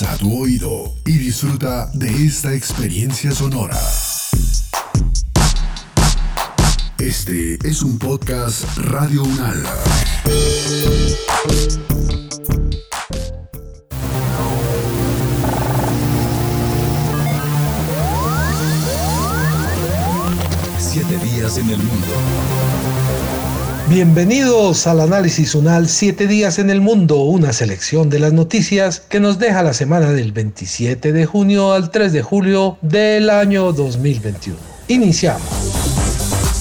Agudiza tu oído y disfruta de esta experiencia sonora. Este es un podcast Radio Unal. Siete días en el mundo. Bienvenidos al análisis UNAL 7 días en el mundo, una selección de las noticias que nos deja la semana del 27 de junio al 3 de julio del año 2021. Iniciamos.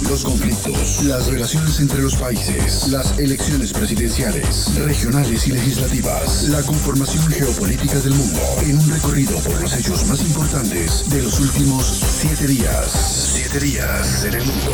Los conflictos, las relaciones entre los países, las elecciones presidenciales, regionales y legislativas, la conformación geopolítica del mundo, en un recorrido por los hechos más importantes de los últimos siete días. Siete días en el mundo.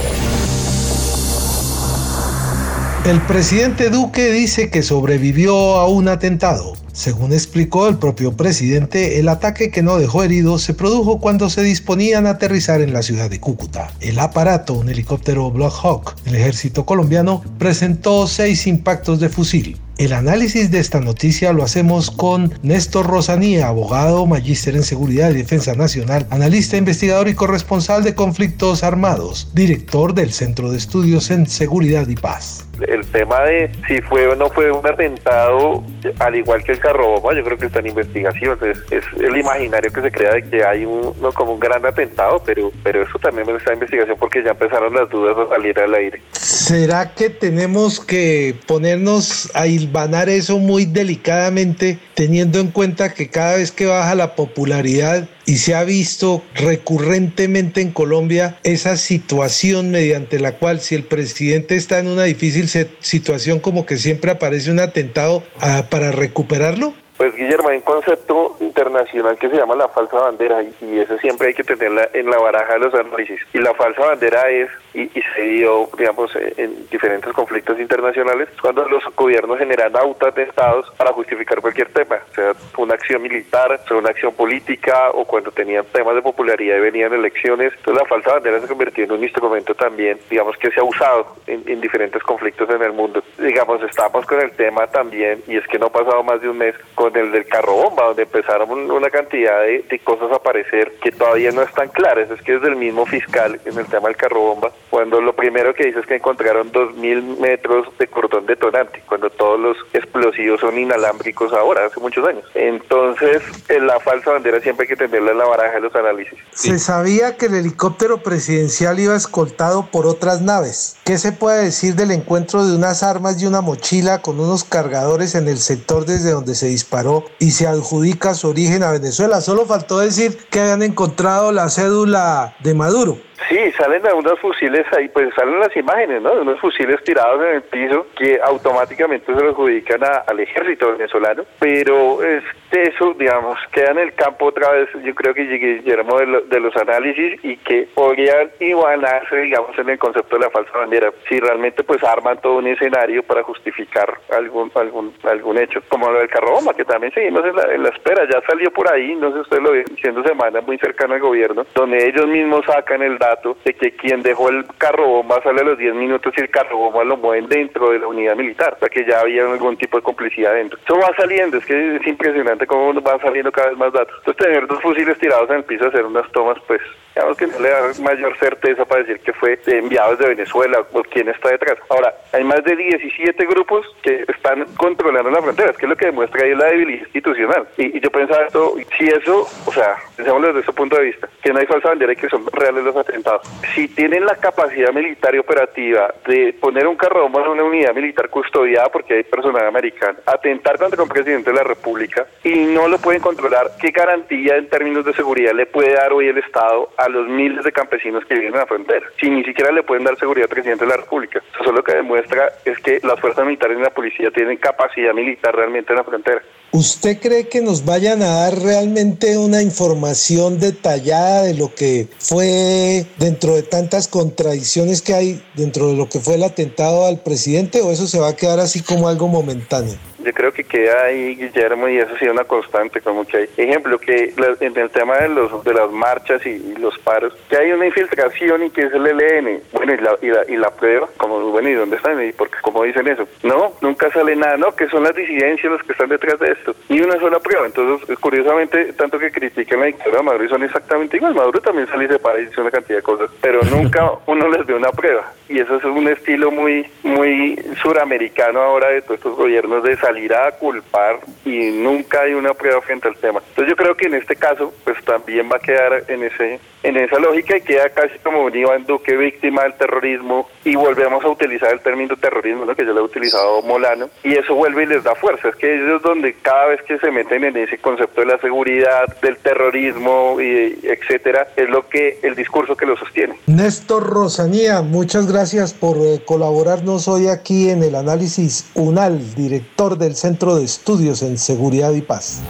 El presidente Duque dice que sobrevivió a un atentado. Según explicó el propio presidente, el ataque que no dejó heridos se produjo cuando se disponían a aterrizar en la ciudad de Cúcuta. El aparato, un helicóptero Black Hawk del ejército colombiano, presentó seis impactos de fusil. El análisis de esta noticia lo hacemos con Néstor Rosanía, abogado, magíster en Seguridad y Defensa Nacional, analista, investigador y corresponsal de conflictos armados, director del Centro de Estudios en Seguridad y Paz. El tema de si fue o no fue un atentado, al igual que el carro bomba, yo creo que está en investigación. Es, es el imaginario que se crea de que hay un, no, como un gran atentado, pero, pero eso también está en investigación porque ya empezaron las dudas a salir al aire. ¿Será que tenemos que ponernos a hilvanar eso muy delicadamente, teniendo en cuenta que cada vez que baja la popularidad y se ha visto recurrentemente en Colombia esa situación mediante la cual si el presidente está en una difícil situación como que siempre aparece un atentado ah, para recuperarlo? Pues Guillermo, hay un concepto internacional que se llama la falsa bandera y, eso siempre hay que tenerla en la baraja de los análisis. Y la falsa bandera es, y, se dio, digamos, en diferentes conflictos internacionales, cuando los gobiernos generan autoatentados para justificar cualquier tema, sea, una acción militar, sea una acción política o cuando tenían temas de popularidad y venían elecciones. Entonces la falsa bandera se convirtió en un instrumento también, digamos, que se ha usado en, en diferentes conflictos en el mundo. Digamos, estamos con el tema también, y es que no ha pasado más de un mes con el del carro bomba, donde empezaron una cantidad de, cosas a aparecer que todavía no están claras. Es que es del mismo fiscal en el tema del carro bomba, cuando lo primero que dice es que encontraron 2.000 metros de cordón detonante, cuando todos los explosivos son inalámbricos ahora, hace muchos años. Entonces, en la falsa bandera siempre hay que tenerla en la baraja de los análisis. Se sabía que el helicóptero presidencial iba escoltado por otras naves. ¿Qué se puede decir del encuentro de unas armas y una mochila con unos cargadores en el sector desde donde se disparó? y se adjudica su origen a Venezuela. Solo faltó decir que habían encontrado la cédula de Maduro. Sí, salen unos fusiles ahí, pues salen las imágenes, ¿no? Unos fusiles tirados en el piso que automáticamente se lo adjudican al ejército venezolano, pero este, eso, digamos, queda en el campo otra vez, yo creo que Guillermo de, de los análisis y que podrían igualarse, digamos, en el concepto de la falsa bandera, si realmente pues arman todo un escenario para justificar algún algún algún hecho, como lo del carro bomba, que también seguimos en la, espera, ya salió por ahí, no sé usted lo ve, diciendo semana muy cercana al gobierno, donde ellos mismos sacan el de que quien dejó el carro bomba sale a los 10 minutos y el carro bomba lo mueven dentro de la unidad militar, sea que ya había algún tipo de complicidad dentro. Eso va saliendo, es que es impresionante cómo van saliendo cada vez más datos. Entonces tener dos fusiles tirados en el piso, hacer unas tomas, pues digamos que no le da mayor certeza para decir que fue enviado desde Venezuela o quién está detrás. Ahora, hay más de 17 grupos que están controlando la frontera, que es lo que demuestra ahí la debilidad institucional. Y, yo pensaba esto, si eso, o sea, pensémoslo desde ese punto de vista, que no hay falsa bandera y que son reales los atentados. Si tienen la capacidad militar y operativa de poner un carro en una unidad militar custodiada porque hay personal americano, atentar contra un presidente de la República y no lo pueden controlar, ¿qué garantía en términos de seguridad le puede dar hoy el Estado los miles de campesinos que viven en la frontera? Si ni siquiera le pueden dar seguridad al presidente de la República. Eso lo que demuestra es que las fuerzas militares y la policía tienen capacidad militar realmente en la frontera. ¿Usted cree que nos vayan a dar realmente una información detallada de lo que fue dentro de tantas contradicciones que hay dentro de lo que fue el atentado al presidente o eso se va a quedar así como algo momentáneo? Yo creo que queda ahí, Guillermo, y eso ha sido una constante, como que hay ejemplo, que en el tema de los de las marchas y, los paros, que hay una infiltración y que es el ELN, bueno, y la, y la, y la prueba, como, bueno, ¿y dónde están? ¿Y porque cómo dicen eso? No, nunca sale nada, no, que son las disidencias los que están detrás de esto, y una sola prueba. Entonces, curiosamente, tanto que critican la dictadura de Maduro y son exactamente igual, Maduro también sale de para y dice una cantidad de cosas, pero nunca uno les ve una prueba, y eso es un estilo muy, muy suramericano ahora de todos estos gobiernos de salir a culpar y nunca hay una prueba frente al tema. Entonces yo creo que en este caso pues también va a quedar en ese en esa lógica y queda casi como un Iván Duque víctima del terrorismo y volvemos a utilizar el término terrorismo, ¿no? que ya lo ha utilizado Molano, y eso vuelve y les da fuerza. Es que ellos donde cada vez que se meten en ese concepto de la seguridad, del terrorismo, y etcétera, es lo que el discurso que lo sostiene. Néstor Rosanía, muchas gracias por eh, colaborarnos hoy aquí en el análisis UNAL, director del Centro de Estudios en Seguridad y Paz.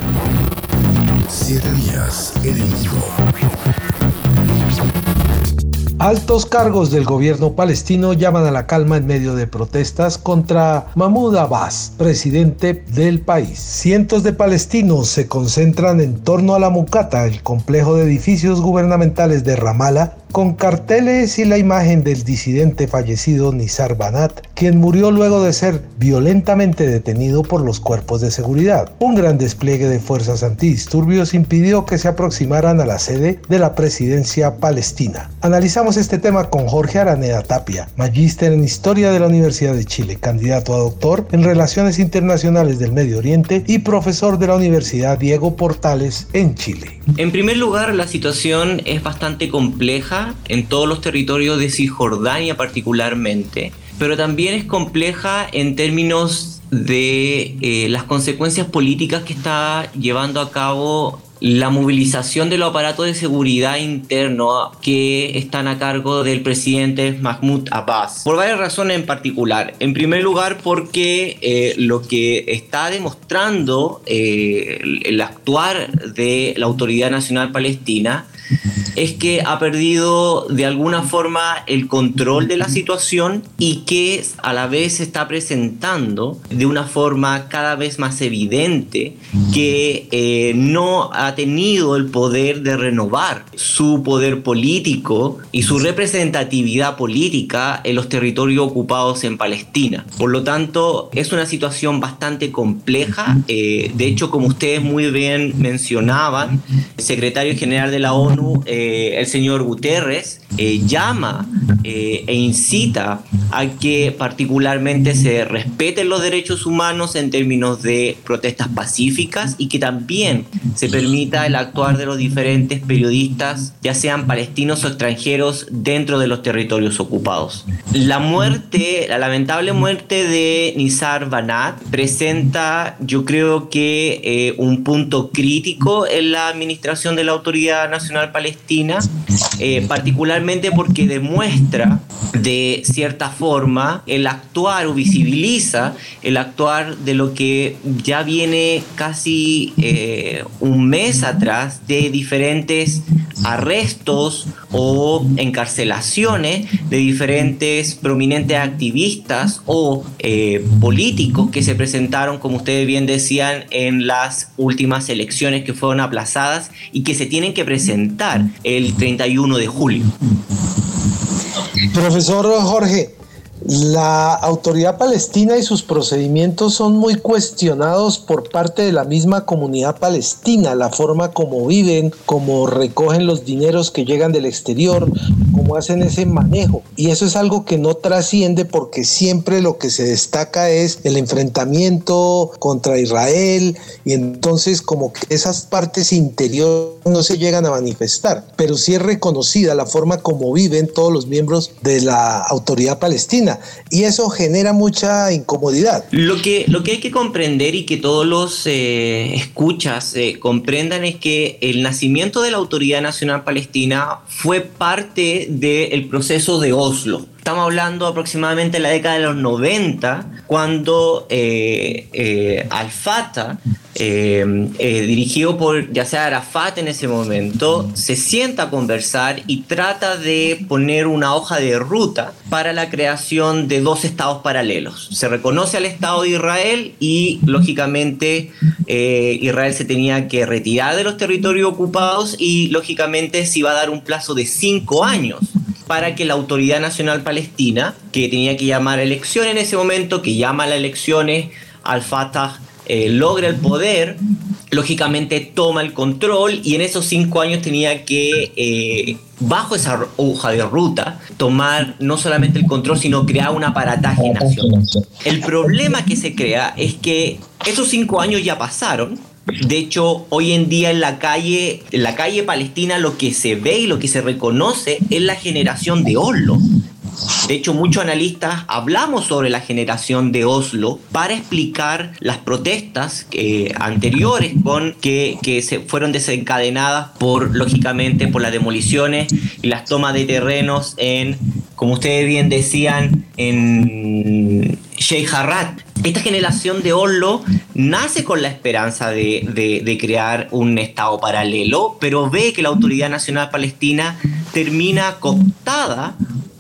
Siete días en el Altos cargos del gobierno palestino llaman a la calma en medio de protestas contra Mahmoud Abbas, presidente del país. Cientos de palestinos se concentran en torno a la Mucata, el complejo de edificios gubernamentales de Ramallah, con carteles y la imagen del disidente fallecido Nizar Banat, quien murió luego de ser violentamente detenido por los cuerpos de seguridad. Un gran despliegue de fuerzas antidisturbios impidió que se aproximaran a la sede de la presidencia palestina. Analizamos este tema con Jorge Araneda Tapia, magíster en Historia de la Universidad de Chile, candidato a doctor en Relaciones Internacionales del Medio Oriente y profesor de la Universidad Diego Portales en Chile. En primer lugar, la situación es bastante compleja en todos los territorios de Cisjordania particularmente, pero también es compleja en términos de eh, las consecuencias políticas que está llevando a cabo la movilización de los aparatos de seguridad interno que están a cargo del presidente Mahmoud Abbas. Por varias razones en particular. En primer lugar, porque eh, lo que está demostrando eh, el actuar de la Autoridad Nacional Palestina es que ha perdido de alguna forma el control de la situación y que a la vez se está presentando de una forma cada vez más evidente que eh, no ha tenido el poder de renovar su poder político y su representatividad política en los territorios ocupados en Palestina. Por lo tanto, es una situación bastante compleja. Eh, de hecho, como ustedes muy bien mencionaban, el secretario general de la ONU, eh, el señor Guterres, eh, llama eh, e incita a que particularmente se respeten los derechos humanos en términos de protestas pacíficas y que también se permita el actuar de los diferentes periodistas, ya sean palestinos o extranjeros, dentro de los territorios ocupados. La muerte, la lamentable muerte de Nizar Banat presenta, yo creo que eh, un punto crítico en la administración de la Autoridad Nacional Palestina, particularmente porque demuestra de cierta forma el actuar o visibiliza el actuar de lo que ya viene casi eh, un mes atrás de diferentes arrestos o encarcelaciones de diferentes prominentes activistas o eh, políticos que se presentaron, como ustedes bien decían, en las últimas elecciones que fueron aplazadas y que se tienen que presentar el 31 de julio. Profesor Jorge, la autoridad palestina y sus procedimientos son muy cuestionados por parte de la misma comunidad palestina, la forma como viven, cómo recogen los dineros que llegan del exterior, cómo hacen ese manejo. Y eso es algo que no trasciende porque siempre lo que se destaca es el enfrentamiento contra Israel y entonces como que esas partes interiores no se llegan a manifestar, pero sí es reconocida la forma como viven todos los miembros de la autoridad palestina y eso genera mucha incomodidad. Lo que, lo que hay que comprender y que todos los eh, escuchas eh, comprendan es que el nacimiento de la Autoridad Nacional Palestina fue parte del proceso de Oslo. Estamos hablando aproximadamente de la década de los 90, cuando eh, eh, Al-Fatah, eh, dirigido por ya sea Arafat en ese momento, se sienta a conversar y trata de poner una hoja de ruta para la creación de dos estados paralelos. Se reconoce al Estado de Israel y, lógicamente, Israel se tenía que retirar de los territorios ocupados y, lógicamente, se iba a dar un plazo de cinco años para que la Autoridad Nacional Palestina, que tenía que llamar a elecciones en ese momento, que llama a las elecciones, Al-Fatah eh, logra el poder, lógicamente toma el control y en esos cinco años tenía que, eh, bajo esa hoja de ruta, tomar no solamente el control, sino crear un aparataje nacional. El problema que se crea es que esos cinco años ya pasaron, de hecho, hoy en día en la calle, en la calle palestina lo que se ve y lo que se reconoce es la generación de Oslo. De hecho, muchos analistas hablamos sobre la generación de Oslo para explicar las protestas eh, anteriores con que, que, se fueron desencadenadas por, lógicamente, por las demoliciones y las tomas de terrenos en, como ustedes bien decían, en Sheikh. Esta generación de Oslo nace con la esperanza de, crear un Estado paralelo, pero ve que la Autoridad Nacional Palestina termina cooptada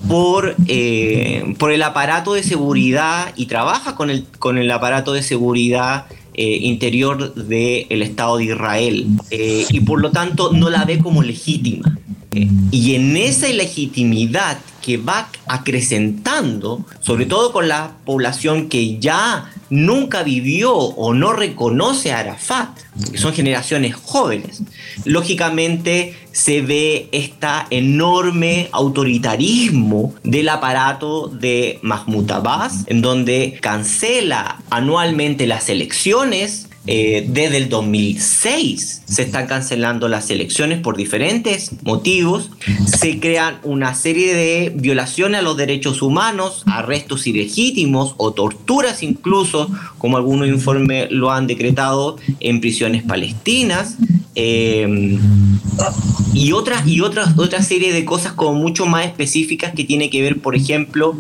por, eh, por el aparato de seguridad y trabaja con el, aparato de seguridad eh, interior del Estado de Israel eh, y por lo tanto no la ve como legítima. y en esa ilegitimidad que va acrecentando, sobre todo con la población que ya nunca vivió o no reconoce a Arafat, que son generaciones jóvenes, lógicamente se ve este enorme autoritarismo del aparato de Mahmoud Abbas, en donde cancela anualmente las elecciones, eh, desde el 2006 se están cancelando las elecciones por diferentes motivos. Se crean una serie de violaciones a los derechos humanos, arrestos ilegítimos o torturas incluso, como algunos informes lo han decretado en prisiones palestinas. Eh, y otras y otras otra serie de cosas como mucho más específicas que tiene que ver, por ejemplo,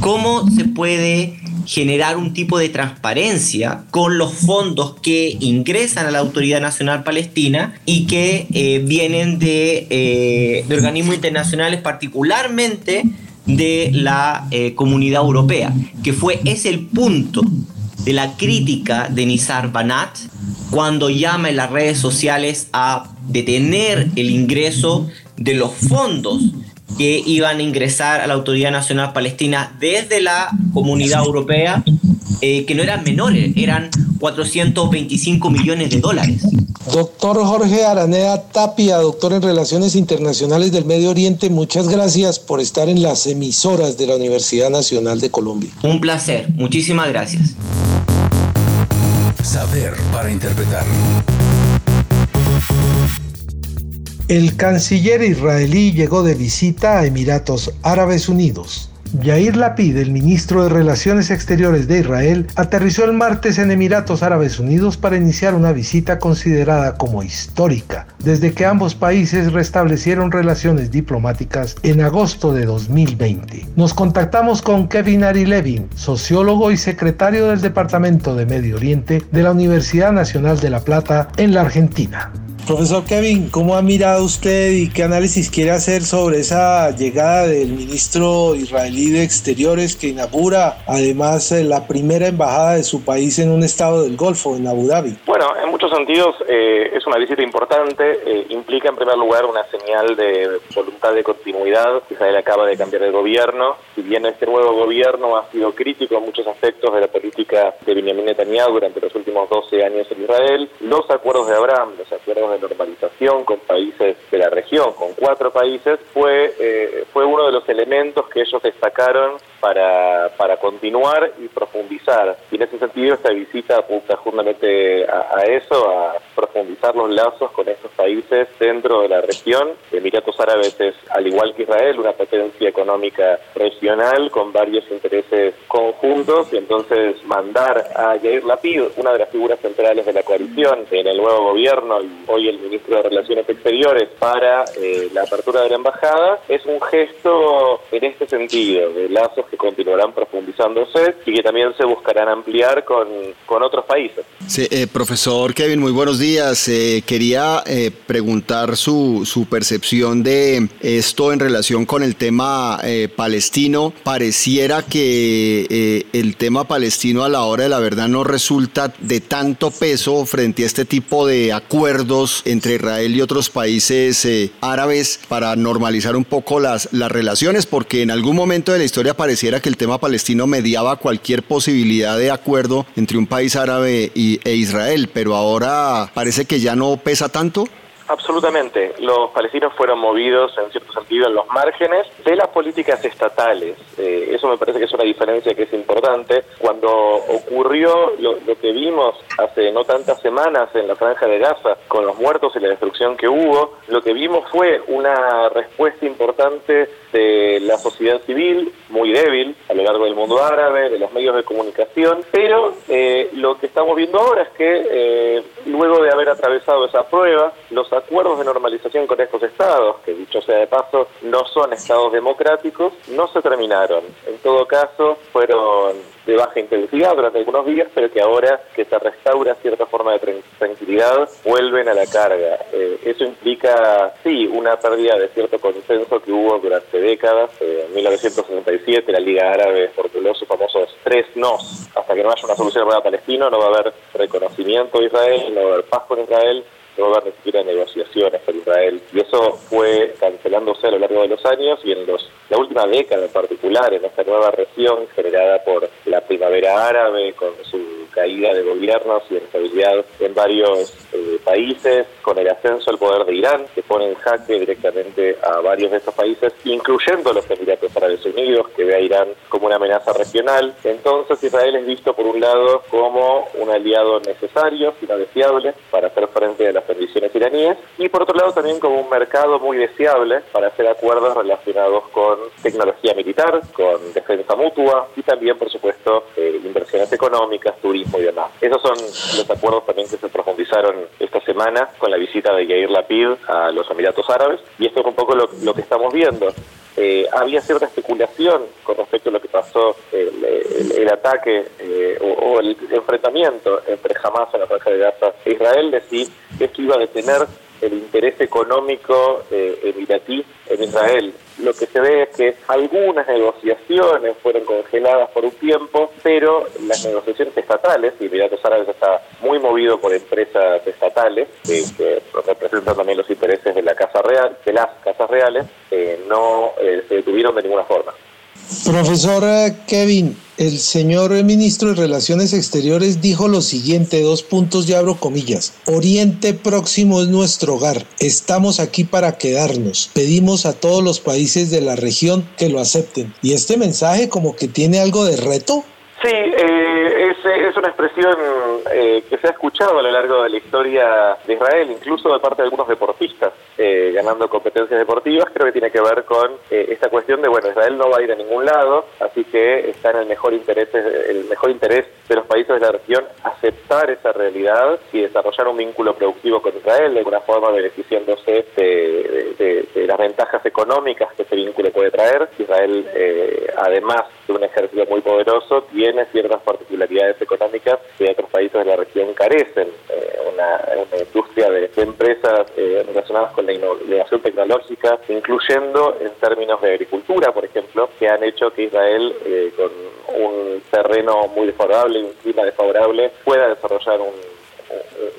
cómo se puede generar un tipo de transparencia con los fondos que ingresan a la Autoridad Nacional Palestina y que eh, vienen de, eh, de, organismos internacionales, particularmente de la eh, comunidad europea, que fue es el punto de la crítica de Nizar Banat cuando llama en las redes sociales a detener el ingreso de los fondos que iban a ingresar a la Autoridad Nacional Palestina desde la comunidad europea, eh, que no eran menores, eran 425 millones de dólares. Doctor Jorge Araneda Tapia, doctor en Relaciones Internacionales del Medio Oriente, muchas gracias por estar en las emisoras de la Universidad Nacional de Colombia. Un placer, muchísimas gracias. Saber para interpretar. El canciller israelí llegó de visita a Emiratos Árabes Unidos. Yair Lapid, el ministro de Relaciones Exteriores de Israel, aterrizó el martes en Emiratos Árabes Unidos para iniciar una visita considerada como histórica, desde que ambos países restablecieron relaciones diplomáticas en agosto de 2020. Nos contactamos con Kevin Ari Levin, sociólogo y secretario del Departamento de Medio Oriente de la Universidad Nacional de La Plata en la Argentina. Profesor Kevin, ¿cómo ha mirado usted y qué análisis quiere hacer sobre esa llegada del ministro israelí de Exteriores que inaugura además eh, la primera embajada de su país en un estado del Golfo, en Abu Dhabi? Bueno, en muchos sentidos eh, es una visita importante, eh, implica en primer lugar una señal de voluntad de continuidad. Israel acaba de cambiar de gobierno, si bien este nuevo gobierno ha sido crítico en muchos aspectos de la política de Benjamin Netanyahu durante los últimos 12 años en Israel, los acuerdos de Abraham, los acuerdos de normalización con países de la región, con cuatro países, fue, eh, fue uno de los elementos que ellos destacaron para, para continuar y profundizar. Y en ese sentido esta visita apunta justamente a, eso, a profundizar los lazos con estos países dentro de la región. Emiratos Árabes es, al igual que Israel, una potencia económica regional con varios intereses conjuntos y entonces mandar a Yair Lapid, una de las figuras centrales de la coalición en el nuevo gobierno y hoy el ministro de Relaciones Exteriores para eh, la apertura de la embajada, es un gesto en este sentido, de lazos que continuarán profundizándose y que también se buscarán ampliar con, con otros países. Eh, profesor Kevin, muy buenos días. Eh, quería preguntar su, su percepción de esto en relación con el tema palestino. Pareciera que el tema palestino a la hora de la verdad no resulta de tanto peso frente a este tipo de acuerdos entre Israel y otros países árabes para normalizar un poco las, las relaciones, porque en algún momento de la historia pareciera que el tema palestino mediaba cualquier posibilidad de acuerdo entre un país árabe y, e Israel, pero ahora parece que ya no pesa tanto. Absolutamente. Los palestinos fueron movidos, en cierto sentido, en los márgenes de las políticas estatales. Eh, eso me parece que es una diferencia que es importante. Cuando ocurrió lo, que vimos hace no tantas semanas en la franja de Gaza, con los muertos y la destrucción que hubo, lo que vimos fue una respuesta importante de la sociedad civil, muy débil a lo largo del mundo árabe, de los medios de comunicación, pero eh, lo que estamos viendo ahora es que eh, luego de haber atravesado esa prueba, los acuerdos de normalización con estos estados, que dicho sea de paso, no son estados democráticos, no se terminaron. En todo caso, fueron de baja intensidad durante algunos días, pero que ahora que se restaura cierta forma de tranquilidad, vuelven a la carga. Eh, eso implica, sí, una pérdida de cierto consenso que hubo durante décadas. Eh, en 1967 la Liga Árabe formuló sus famosos tres nos. Hasta que no haya una solución para Palestino no va a haber reconocimiento de Israel, no va a haber paz con Israel, no va a negociaciones con Israel. Y eso fue cancelándose a lo largo de los años y en los, la última década en particular, en esta nueva región generada por la primavera árabe, con su caída de gobiernos y estabilidad en varios eh, países, con el ascenso al poder de Irán, que pone en jaque directamente a varios de estos países, incluyendo los Emiratos Árabes Unidos, que ve a Irán como una amenaza regional. Entonces Israel es visto por un lado como un aliado necesario, sino deseable, para hacer frente a las condiciones iraníes, y por otro lado también como un mercado muy deseable para hacer acuerdos relacionados con tecnología militar, con defensa mutua y también, por supuesto, eh, inversiones económicas, turismo y demás. Esos son los acuerdos también que se profundizaron esta semana con la visita de Yair Lapid a los Emiratos Árabes, y esto es un poco lo, que estamos viendo. Eh, había cierta especulación con respecto a lo que pasó, el, ataque eh, o, el enfrentamiento entre Hamas en la franja de Gaza e Israel, de si esto iba a detener el interés económico eh, emiratí en Israel. Lo que se ve es que algunas negociaciones fueron congeladas por un tiempo, pero las negociaciones estatales, y Emiratos Árabes está muy movido por empresas estatales, que representan también los intereses de la Casa Real, de las casas reales, eh, no eh, se detuvieron de ninguna forma. Profesor Kevin, el señor ministro de Relaciones Exteriores dijo lo siguiente, dos puntos y abro comillas. Oriente Próximo es nuestro hogar. Estamos aquí para quedarnos. Pedimos a todos los países de la región que lo acepten. Y este mensaje como que tiene algo de reto. Sí, eh, una expresión eh, que se ha escuchado a lo largo de la historia de Israel, incluso de parte de algunos deportistas eh, ganando competencias deportivas. Creo que tiene que ver con esta cuestión de, bueno, Israel no va a ir a ningún lado, así que está en el mejor interés, el mejor interés de los países de la región aceptar esa realidad y desarrollar un vínculo productivo con Israel, de alguna forma beneficiándose de, las ventajas económicas que ese vínculo puede traer. Israel, además de un ejército muy poderoso, tiene ciertas particularidades económicas que otros países de la región carecen. Eh, una, industria de, empresas eh, relacionadas con la innovación tecnológica, incluyendo en términos de agricultura, por ejemplo, que han hecho que Israel, eh, con un terreno muy desfavorable y un clima desfavorable, pueda desarrollar un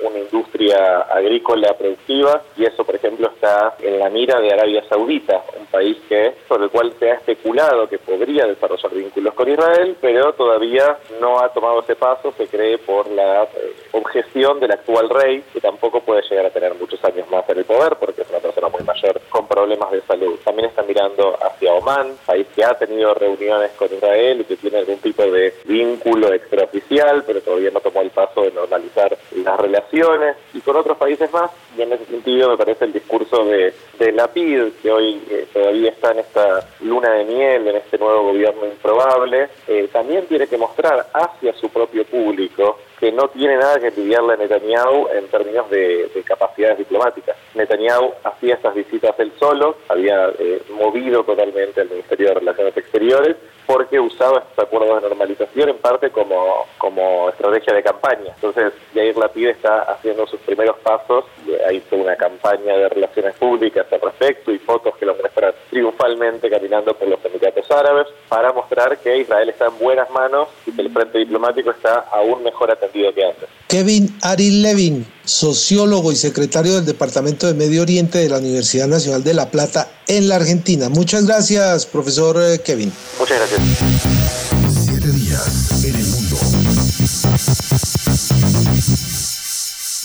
una industria agrícola productiva y eso, por ejemplo, está en la mira de Arabia Saudita, un país que sobre el cual se ha especulado que podría desarrollar vínculos con Israel, pero todavía no ha tomado ese paso, se cree por la eh, objeción del actual rey, que tampoco puede llegar a tener muchos años más en el poder porque es una persona muy mayor con problemas de salud. También están mirando hacia Oman, país que ha tenido reuniones con Israel y que tiene algún tipo de vínculo extraoficial, pero todavía no tomó el paso de normalizar las relaciones y con otros países más. Y en ese sentido me parece el discurso de, de la PID, que hoy eh, todavía está en esta luna de miel, en este nuevo gobierno improbable, eh, también tiene que mostrar hacia su propio público que no tiene nada que envidiarle a Netanyahu en términos de, capacidades diplomáticas. Netanyahu hacía estas visitas él solo, había eh, movido totalmente al Ministerio de Relaciones Exteriores porque usaba estos acuerdos de normalización en parte como, como estrategia de campaña. Entonces, Yair Lapid está haciendo sus primeros pasos, ha hizo una campaña de relaciones públicas al respecto y fotos que lo muestran triunfalmente caminando por los Emiratos Árabes para mostrar que Israel está en buenas manos y que el frente diplomático está aún mejor atendido que antes. Kevin Ari Levin, sociólogo y secretario del Departamento de Medio Oriente de la Universidad Nacional de La Plata en la Argentina. Muchas gracias, profesor eh, Kevin. Muchas gracias. Siete días en el mundo.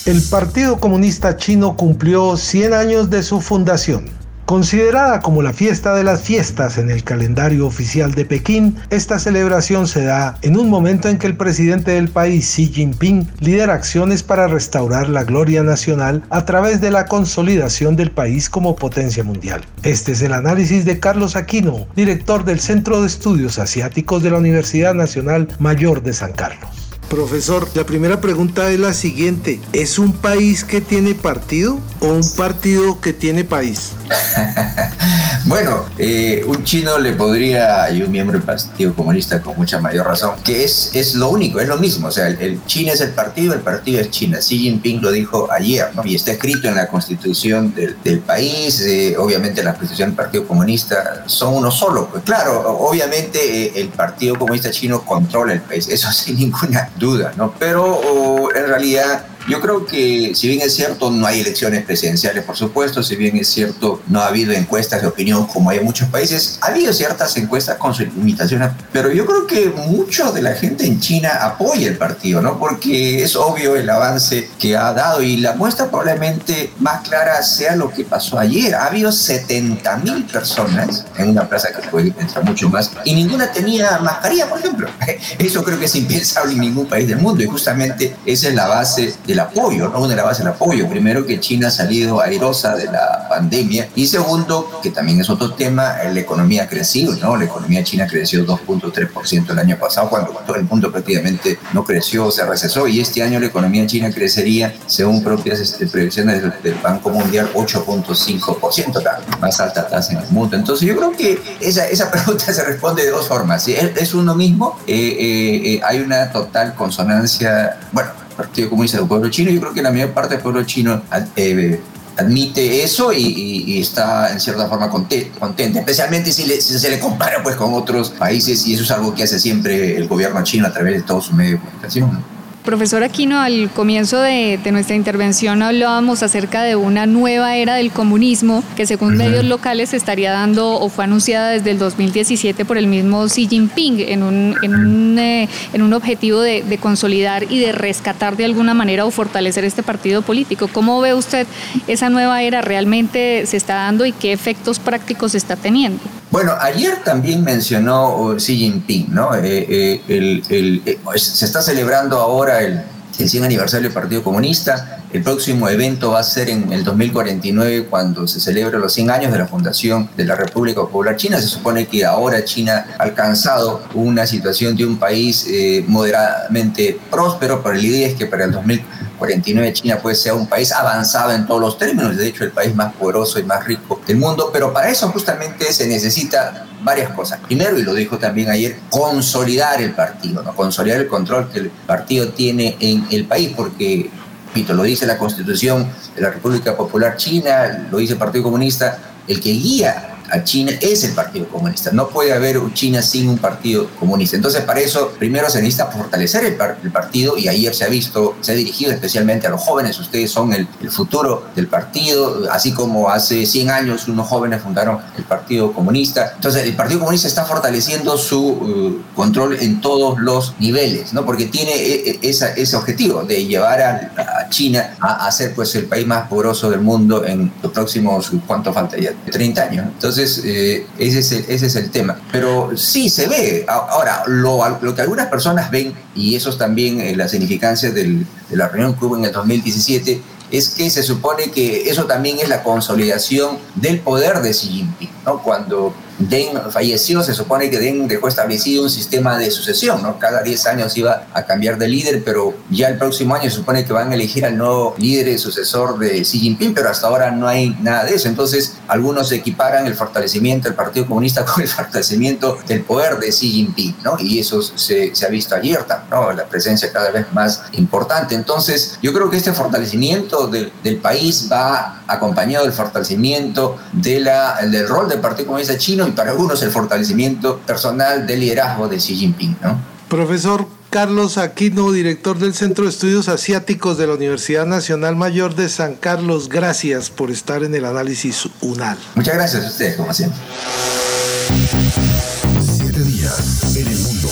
El Partido Comunista Chino cumplió 100 años de su fundación. Considerada como la fiesta de las fiestas en el calendario oficial de Pekín, esta celebración se da en un momento en que el presidente del país, Xi Jinping, lidera acciones para restaurar la gloria nacional a través de la consolidación del país como potencia mundial. Este es el análisis de Carlos Aquino, director del Centro de Estudios Asiáticos de la Universidad Nacional Mayor de San Carlos. Profesor, la primera pregunta es la siguiente. ¿Es un país que tiene partido o un partido que tiene país? bueno, eh, un chino le podría, y un miembro del Partido Comunista con mucha mayor razón, que es, es lo único, es lo mismo. O sea, el, China es el partido, el partido es China. Xi Jinping lo dijo ayer, ¿no? Y está escrito en la constitución del, país, eh, obviamente la constitución del Partido Comunista son uno solo. Pues claro, obviamente eh, el Partido Comunista Chino controla el país, eso sin ninguna duda, ¿no? Pero en realidad yo creo que, si bien es cierto, no hay elecciones presidenciales, por supuesto, si bien es cierto, no ha habido encuestas de opinión como hay en muchos países, ha habido ciertas encuestas con sus limitaciones, pero yo creo que mucho de la gente en China apoya el partido, ¿no? Porque es obvio el avance que ha dado y la muestra probablemente más clara sea lo que pasó ayer. Ha habido 70 mil personas en una plaza que puede entrar mucho más y ninguna tenía mascarilla, por ejemplo. Eso creo que es impensable en ningún país del mundo y justamente esa es la base de el apoyo, ¿no? Una de la base del apoyo. Primero, que China ha salido airosa de la pandemia. Y segundo, que también es otro tema, la economía ha crecido, ¿no? La economía china creció 2.3% el año pasado, cuando todo el mundo prácticamente no creció, se recesó. Y este año la economía china crecería, según propias este, previsiones del, Banco Mundial, 8.5%, la más alta tasa en el mundo. Entonces, yo creo que esa, esa pregunta se responde de dos formas. Es, es uno mismo, eh, eh, eh, hay una total consonancia, bueno, Partido Comunista del Pueblo Chino. Yo creo que la mayor parte del pueblo chino eh, admite eso y, está en cierta forma contenta, especialmente si, se le compara pues con otros países y eso es algo que hace siempre el gobierno chino a través de todos sus medios de comunicación. Profesor Aquino, al comienzo de, nuestra intervención hablábamos acerca de una nueva era del comunismo que según medios locales se estaría dando o fue anunciada desde el 2017 por el mismo Xi Jinping en un, en un, eh, en un objetivo de, de, consolidar y de rescatar de alguna manera o fortalecer este partido político. ¿Cómo ve usted esa nueva era realmente se está dando y qué efectos prácticos está teniendo? Bueno, ayer también mencionó Xi Jinping, ¿no? Eh, eh, eh, se está celebrando ahora el, el 100 aniversario del Partido Comunista. El próximo evento va a ser en el 2049 cuando se celebre los 100 años de la fundación de la República Popular China. Se supone que ahora China ha alcanzado una situación de un país moderadamente próspero, pero la idea es que para el 2049 49 China puede ser un país avanzado en todos los términos, de hecho el país más poderoso y más rico del mundo, pero para eso justamente se necesita varias cosas. Primero, y lo dijo también ayer, consolidar el partido, ¿no? consolidar el control que el partido tiene en el país, porque, repito, lo dice la constitución de la República Popular China, lo dice el Partido Comunista, el que guía a China es el Partido Comunista. No puede haber China sin un Partido Comunista. Entonces, para eso, primero se necesita fortalecer el, partido y ayer se ha visto, se ha dirigido especialmente a los jóvenes. Ustedes son el, futuro del partido, así como hace 100 años unos jóvenes fundaron el Partido Comunista. Entonces, el Partido Comunista está fortaleciendo su uh, control en todos los niveles, ¿no? Porque tiene e, e, ese objetivo de llevar a, China a, ser pues el país más poderoso del mundo en los próximos, ¿cuánto falta ya? 30 años. Entonces, Entonces, ese, es el, ese es el tema. Pero sí se ve. Ahora, lo, que algunas personas ven, y eso es también la significancia del, de la reunión que en el 2017, es que se supone que eso también es la consolidación del poder de Xi Jinping, ¿no? Cuando Deng falleció, se supone que Deng dejó establecido un sistema de sucesión, ¿no? Cada 10 años iba a cambiar de líder, pero ya el próximo año se supone que van a elegir al nuevo líder y sucesor de Xi Jinping, pero hasta ahora no hay nada de eso. Entonces, algunos equiparan el fortalecimiento del Partido Comunista con el fortalecimiento del poder de Xi Jinping, ¿no? Y eso se, se ha visto ayer, ¿no? La presencia cada vez más importante. Entonces, yo creo que este fortalecimiento del, del país va acompañado del fortalecimiento de la, del rol del Partido Comunista Chino y para algunos el fortalecimiento personal del liderazgo de Xi Jinping. ¿no? Profesor Carlos Aquino, director del Centro de Estudios Asiáticos de la Universidad Nacional Mayor de San Carlos, gracias por estar en el análisis UNAL. Muchas gracias a ustedes, como siempre. Siete días en el mundo.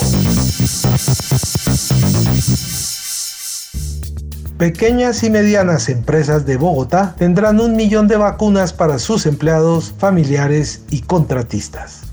Pequeñas y medianas empresas de Bogotá tendrán un millón de vacunas para sus empleados, familiares y contratistas.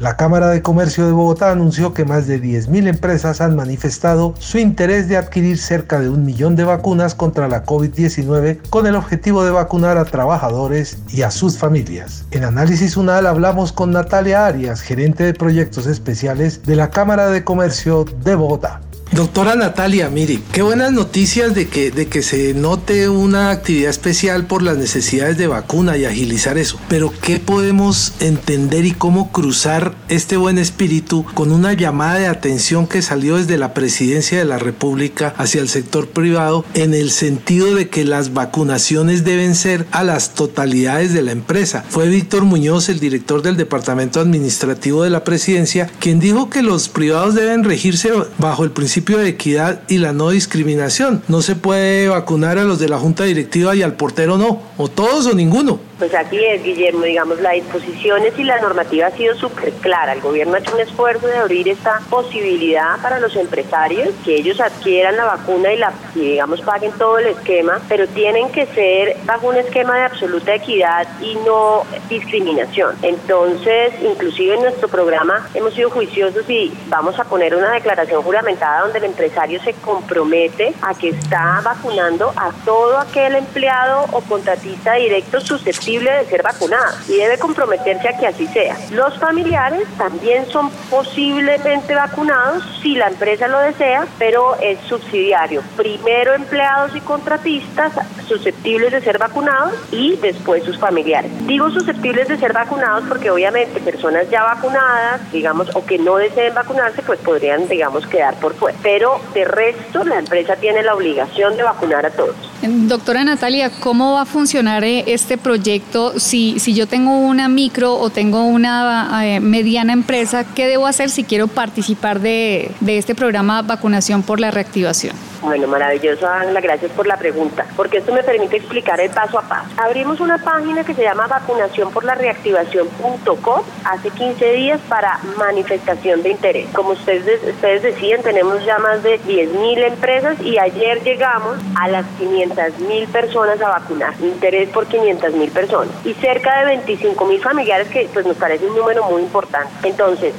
La Cámara de Comercio de Bogotá anunció que más de 10.000 empresas han manifestado su interés de adquirir cerca de un millón de vacunas contra la COVID-19 con el objetivo de vacunar a trabajadores y a sus familias. En Análisis UNAL hablamos con Natalia Arias, gerente de proyectos especiales de la Cámara de Comercio de Bogotá. Doctora Natalia, mire, qué buenas noticias de que, de que se note una actividad especial por las necesidades de vacuna y agilizar eso. Pero ¿qué podemos entender y cómo cruzar este buen espíritu con una llamada de atención que salió desde la presidencia de la República hacia el sector privado en el sentido de que las vacunaciones deben ser a las totalidades de la empresa? Fue Víctor Muñoz, el director del Departamento Administrativo de la Presidencia, quien dijo que los privados deben regirse bajo el principio de equidad y la no discriminación. No se puede vacunar a los de la junta directiva y al portero no, o todos o ninguno. Pues así es, Guillermo, digamos, las disposiciones y la normativa ha sido súper clara. El gobierno ha hecho un esfuerzo de abrir esta posibilidad para los empresarios, que ellos adquieran la vacuna y, la, digamos, paguen todo el esquema, pero tienen que ser bajo un esquema de absoluta equidad y no discriminación. Entonces, inclusive en nuestro programa hemos sido juiciosos y vamos a poner una declaración juramentada donde el empresario se compromete a que está vacunando a todo aquel empleado o contratista directo susceptible de ser vacunada y debe comprometerse a que así sea. Los familiares también son posiblemente vacunados si la empresa lo desea, pero es subsidiario. Primero empleados y contratistas susceptibles de ser vacunados y después sus familiares. Digo susceptibles de ser vacunados porque obviamente personas ya vacunadas, digamos, o que no deseen vacunarse, pues podrían, digamos, quedar por fuera. Pero de resto, la empresa tiene la obligación de vacunar a todos. Doctora Natalia, ¿cómo va a funcionar eh, este proyecto si, yo tengo una micro o tengo una eh, mediana empresa? ¿Qué debo hacer si quiero participar de, este programa Vacunación por la Reactivación? Bueno, maravilloso, Ángela, gracias por la pregunta, porque esto me permite explicar el paso a paso. Abrimos una página que se llama vacunación por la reactivación.com hace 15 días para manifestación de interés. Como ustedes, ustedes decían, tenemos ya más de 10.000 empresas y ayer llegamos a las 500.000 personas a vacunar, interés por 500.000 personas y cerca de 25.000 familiares que pues nos parece un número muy importante. Entonces,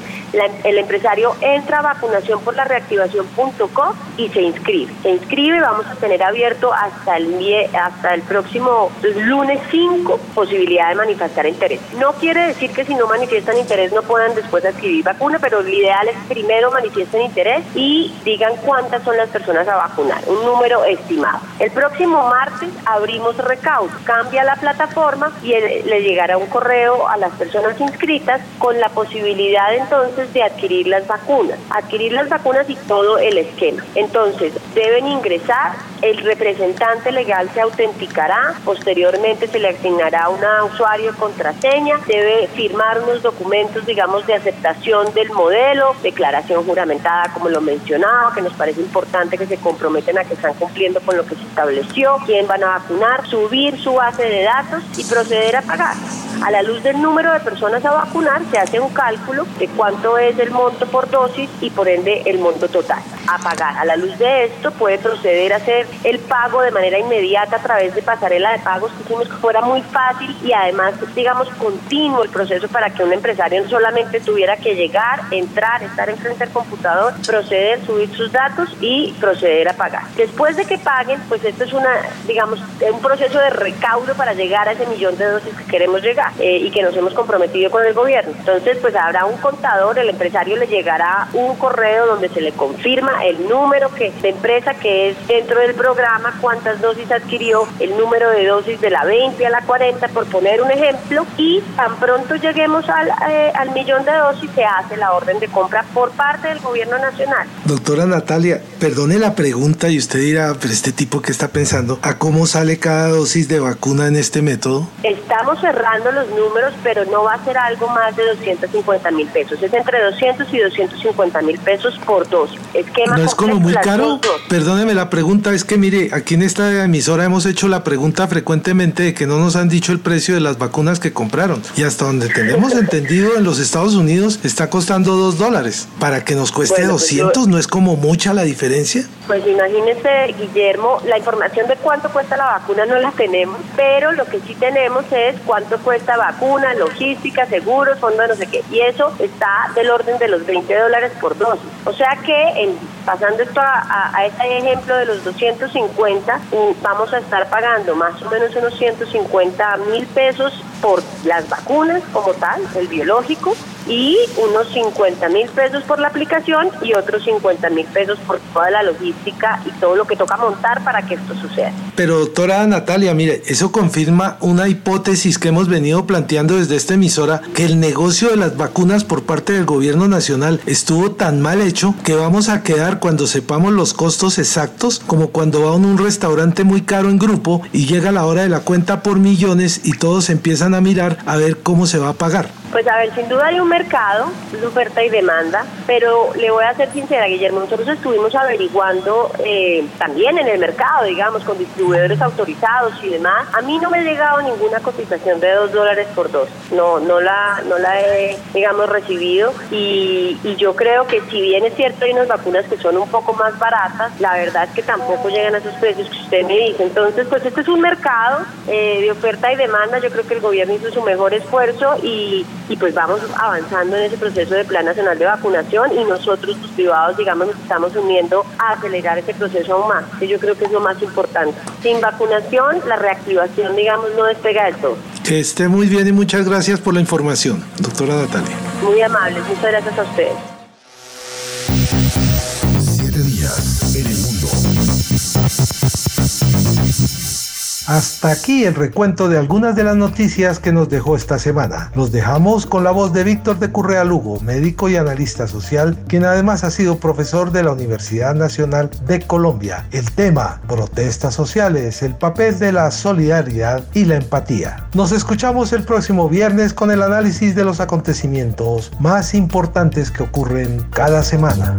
el empresario entra a vacunación por la reactivación.com y se inscribe. Se inscribe, vamos a tener abierto hasta el, hasta el próximo lunes 5 posibilidad de manifestar interés. No quiere decir que si no manifiestan interés no puedan después adquirir vacuna, pero lo ideal es primero manifiesten interés y digan cuántas son las personas a vacunar, un número estimado. El próximo martes abrimos recaudo, cambia la plataforma y le llegará un correo a las personas inscritas con la posibilidad entonces de adquirir las vacunas, adquirir las vacunas y todo el esquema. Entonces, deben ingresar, el representante legal se autenticará, posteriormente se le asignará un usuario contraseña, debe firmar unos documentos, digamos, de aceptación del modelo, declaración juramentada, como lo mencionaba, que nos parece importante que se comprometen a que están cumpliendo con lo que se estableció, quién van a vacunar, subir su base de datos y proceder a pagar. A la luz del número de personas a vacunar se hace un cálculo de cuánto es el monto por dosis y por ende el monto total. a pagar. A la luz de esto puede proceder a hacer el pago de manera inmediata a través de pasarela de pagos que hicimos que fuera muy fácil y además, digamos, continuo el proceso para que un empresario solamente tuviera que llegar, entrar, estar enfrente del computador, proceder, subir sus datos y proceder a pagar. Después de que paguen, pues esto es una, digamos, un proceso de recaudo para llegar a ese millón de dosis que queremos llegar eh, y que nos hemos comprometido con el gobierno. Entonces, pues habrá un contador, el empresario le llegará un correo donde se le confirma el número que, de empresa que es dentro del programa, cuántas dosis adquirió, el número de dosis de la 20 a la 40, por poner un ejemplo, y tan pronto lleguemos al, eh, al millón de dosis, se hace la orden de compra por parte del gobierno nacional. Doctora Natalia, perdone la pregunta y usted dirá, pero este tipo que está pensando, ¿a cómo sale cada dosis de vacuna en este método? Estamos cerrando los números, pero no va a ser algo más de 250 mil pesos. Es entre 200 y 250 mil pesos por dosis. ¿No es como muy caro? Perdóneme la pregunta, es que mire, aquí en esta emisora hemos hecho la pregunta frecuentemente de que no nos han dicho el precio de las vacunas que compraron. Y hasta donde tenemos entendido, en los Estados Unidos está costando 2 dólares. Para que nos cueste 200, pues ¿no es como mucha la diferencia? Pues imagínese, Guillermo, la información de cuánto cuesta la vacuna no la tenemos, pero lo que sí tenemos es cuánto cuesta vacuna, logística, seguros, fondo de no sé qué. Y eso está del orden de los 20 dólares por dosis. O sea que, pasando esto a, a, este ejemplo de los 250, mm, vamos a estar pagando más o menos unos 150 mil pesos por las vacunas como tal, el biológico, y unos 50 mil pesos por la aplicación y otros 50 mil pesos por toda la logística y todo lo que toca montar para que esto suceda. Pero doctora Natalia, mire, eso confirma una hipótesis que hemos venido planteando desde esta emisora, que el negocio de las vacunas por parte del gobierno nacional estuvo tan mal hecho que vamos a quedar cuando sepamos los costos exactos como cuando va a un restaurante muy caro en grupo y llega la hora de la cuenta por millones y todos empiezan a mirar a ver cómo se va a pagar. Pues a ver, sin duda hay un mercado, es oferta y demanda, pero le voy a ser sincera, Guillermo, nosotros estuvimos averiguando eh, también en el mercado, digamos, con distribuidores autorizados y demás. A mí no me ha llegado ninguna cotización de dos dólares por dos, no, no la, no la he, digamos, recibido y, yo creo que si bien es cierto hay unas vacunas que son un poco más baratas, la verdad es que tampoco llegan a esos precios que usted me dice. Entonces, pues este es un mercado eh, de oferta y demanda, yo creo que el gobierno hizo su mejor esfuerzo y y pues vamos avanzando en ese proceso de Plan Nacional de Vacunación y nosotros los privados, digamos, nos estamos uniendo a acelerar ese proceso aún más, que yo creo que es lo más importante. Sin vacunación, la reactivación, digamos, no despega del todo. Que esté muy bien y muchas gracias por la información, doctora Natalia. Muy amable, muchas gracias a ustedes. Siete días en el mundo. Hasta aquí el recuento de algunas de las noticias que nos dejó esta semana. Los dejamos con la voz de Víctor de Currea Lugo, médico y analista social, quien además ha sido profesor de la Universidad Nacional de Colombia. El tema, protestas sociales, el papel de la solidaridad y la empatía. Nos escuchamos el próximo viernes con el análisis de los acontecimientos más importantes que ocurren cada semana.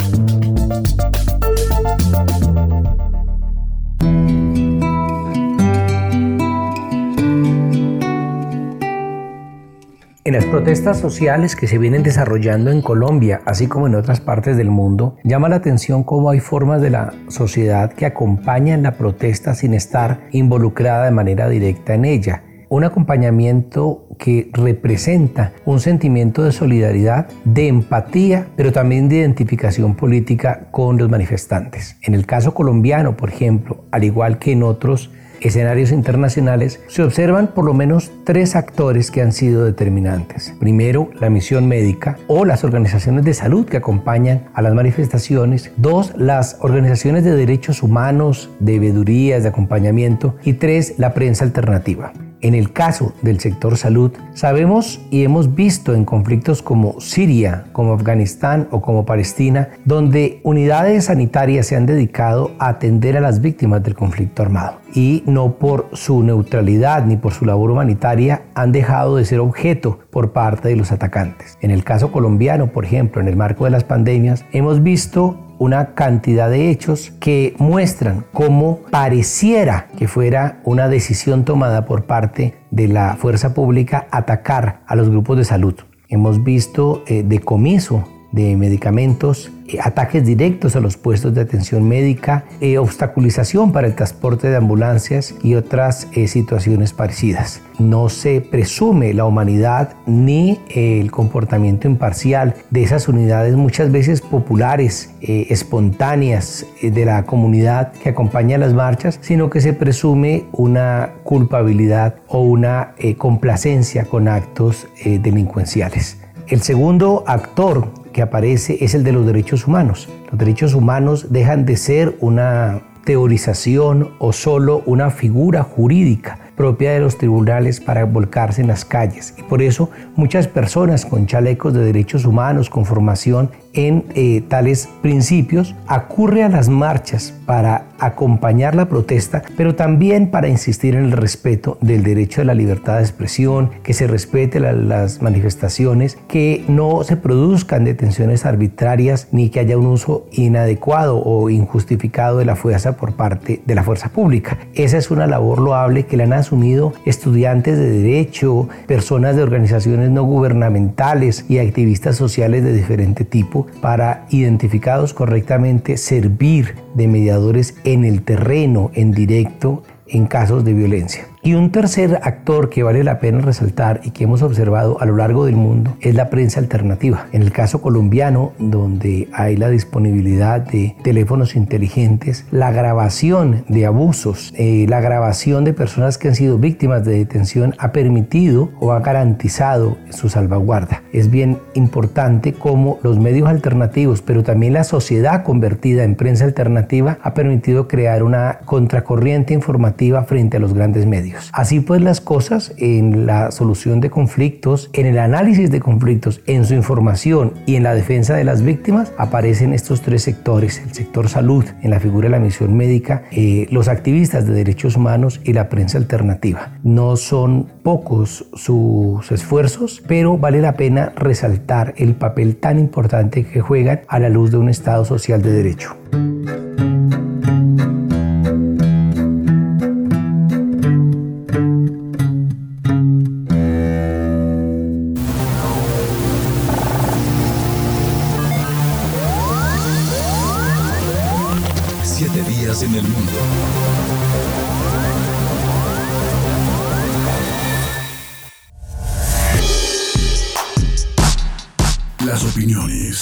En las protestas sociales que se vienen desarrollando en Colombia, así como en otras partes del mundo, llama la atención cómo hay formas de la sociedad que acompañan la protesta sin estar involucrada de manera directa en ella. Un acompañamiento que representa un sentimiento de solidaridad, de empatía, pero también de identificación política con los manifestantes. En el caso colombiano, por ejemplo, al igual que en otros escenarios internacionales, se observan por lo menos tres actores que han sido determinantes. Primero, la misión médica o las organizaciones de salud que acompañan a las manifestaciones. Dos, las organizaciones de derechos humanos, de veedurías, de acompañamiento. Y tres, la prensa alternativa. En el caso del sector salud, sabemos y hemos visto en conflictos como Siria, como Afganistán o como Palestina, donde unidades sanitarias se han dedicado a atender a las víctimas del conflicto armado y no por su neutralidad ni por su labor humanitaria han dejado de ser objeto por parte de los atacantes. En el caso colombiano, por ejemplo, en el marco de las pandemias, hemos visto una cantidad de hechos que muestran cómo pareciera que fuera una decisión tomada por parte de la fuerza pública atacar a los grupos de salud. Hemos visto eh, decomiso de medicamentos eh, ataques directos a los puestos de atención médica, eh, obstaculización para el transporte de ambulancias y otras eh, situaciones parecidas. No se presume la humanidad ni el comportamiento imparcial de esas unidades muchas veces populares, espontáneas de la comunidad que acompaña las marchas, sino que se presume una culpabilidad o una complacencia con actos delincuenciales. El segundo actor que aparece es el de los derechos humanos. Los derechos humanos dejan de ser una teorización o solo una figura jurídica propia de los tribunales para volcarse en las calles. Y por eso muchas personas con chalecos de derechos humanos, con formación en eh, tales principios, acurre a las marchas para acompañar la protesta, pero también para insistir en el respeto del derecho a la libertad de expresión, que se respete las manifestaciones, que no se produzcan detenciones arbitrarias ni que haya un uso inadecuado o injustificado de la fuerza por parte de la fuerza pública. Esa es una labor loable que la han asumido estudiantes de derecho, personas de organizaciones no gubernamentales y activistas sociales de diferente tipo para, identificados correctamente, servir de mediadores en el terreno, en directo, en casos de violencia. Y un tercer actor que vale la pena resaltar y que hemos observado a lo largo del mundo es la prensa alternativa. En el caso colombiano, donde hay la disponibilidad de teléfonos inteligentes, la grabación de abusos, eh, la grabación de personas que han sido víctimas de detención ha permitido o ha garantizado su salvaguarda. Es bien importante cómo los medios alternativos, pero también la sociedad convertida en prensa alternativa ha permitido crear una contracorriente informativa frente a los grandes medios. Así pues las cosas en la solución de conflictos, en el análisis de conflictos, en su información y en la defensa de las víctimas aparecen estos tres sectores, el sector salud en la figura de la misión médica, eh, los activistas de derechos humanos y la prensa alternativa. No son pocos sus esfuerzos, pero vale la pena resaltar el papel tan importante que juegan a la luz de un Estado social de derecho.